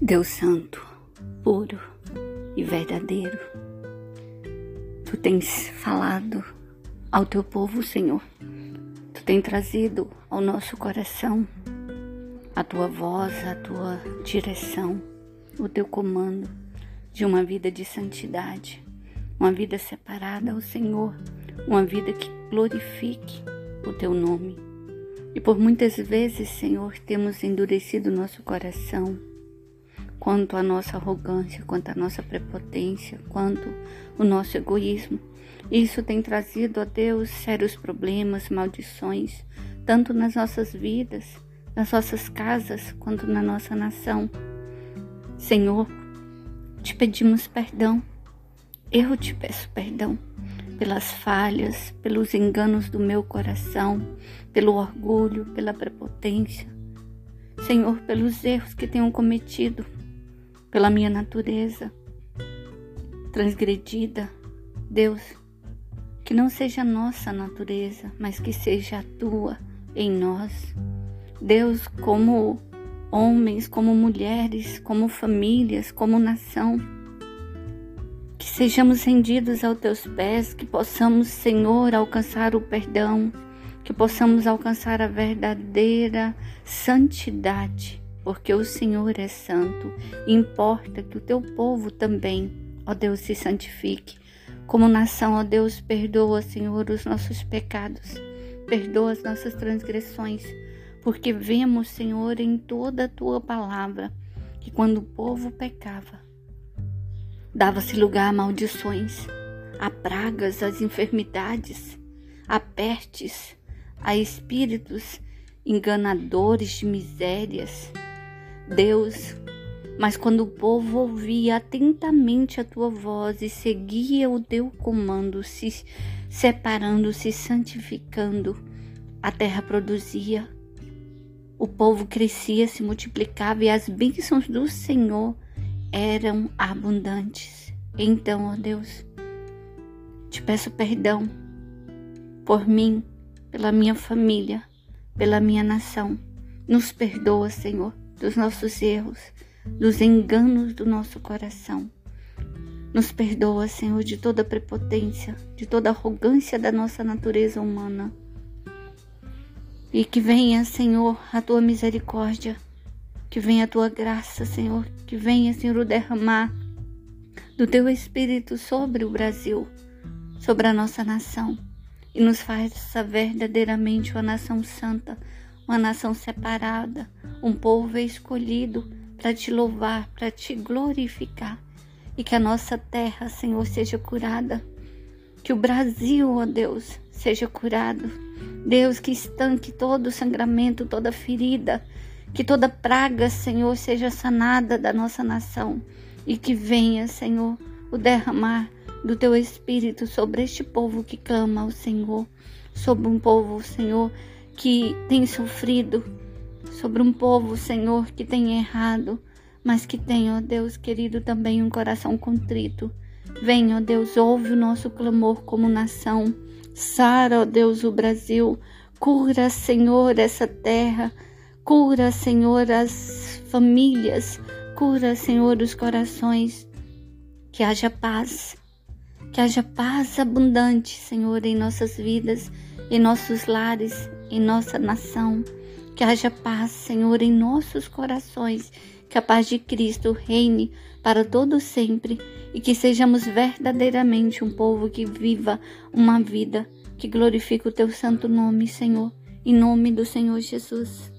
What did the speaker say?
Deus Santo, puro e verdadeiro, Tu tens falado ao Teu povo, Senhor. Tu tens trazido ao nosso coração a Tua voz, a Tua direção, o Teu comando de uma vida de santidade, uma vida separada ao Senhor, uma vida que glorifique o Teu nome. E por muitas vezes, Senhor, temos endurecido nosso coração quanto à nossa arrogância, quanto à nossa prepotência, quanto o nosso egoísmo. Isso tem trazido a Deus sérios problemas, maldições, tanto nas nossas vidas, nas nossas casas, quanto na nossa nação. Senhor, te pedimos perdão. Eu te peço perdão pelas falhas, pelos enganos do meu coração, pelo orgulho, pela prepotência. Senhor, pelos erros que tenho cometido, pela minha natureza transgredida. Deus, que não seja nossa natureza, mas que seja a tua em nós. Deus, como homens, como mulheres, como famílias, como nação, que sejamos rendidos aos teus pés, que possamos, Senhor, alcançar o perdão, que possamos alcançar a verdadeira santidade porque o Senhor é santo. Importa que o teu povo também, ó Deus, se santifique. Como nação, ó Deus, perdoa, Senhor, os nossos pecados, perdoa as nossas transgressões, porque vemos, Senhor, em toda a tua palavra que quando o povo pecava, dava-se lugar a maldições, a pragas, às enfermidades, a pestes, a espíritos enganadores de misérias, Deus, mas quando o povo ouvia atentamente a tua voz e seguia o teu comando, se separando, se santificando, a terra produzia, o povo crescia, se multiplicava e as bênçãos do Senhor eram abundantes. Então, ó Deus, te peço perdão por mim, pela minha família, pela minha nação. Nos perdoa, Senhor dos nossos erros, dos enganos do nosso coração. Nos perdoa, Senhor, de toda prepotência, de toda arrogância da nossa natureza humana. E que venha, Senhor, a tua misericórdia, que venha a tua graça, Senhor, que venha, Senhor, o derramar do teu Espírito sobre o Brasil, sobre a nossa nação, e nos faça verdadeiramente uma nação santa, uma nação separada, um povo escolhido para te louvar, para te glorificar. E que a nossa terra, Senhor, seja curada. Que o Brasil, ó Deus, seja curado. Deus, que estanque todo sangramento, toda ferida. Que toda praga, Senhor, seja sanada da nossa nação. E que venha, Senhor, o derramar do teu Espírito sobre este povo que clama ao Senhor. Sobre um povo, Senhor, que tem sofrido, sobre um povo, Senhor, que tem errado, mas que tem, ó Deus querido, também um coração contrito. Venha, ó Deus, ouve o nosso clamor como nação. Sara, ó Deus, o Brasil. Cura, Senhor, essa terra. Cura, Senhor, as famílias. Cura, Senhor, os corações. Que haja paz. Que haja paz abundante, Senhor, em nossas vidas, em nossos lares, em nossa nação. Que haja paz, Senhor, em nossos corações. Que a paz de Cristo reine para todo sempre e que sejamos verdadeiramente um povo que viva uma vida que glorifique o teu santo nome, Senhor. Em nome do Senhor Jesus.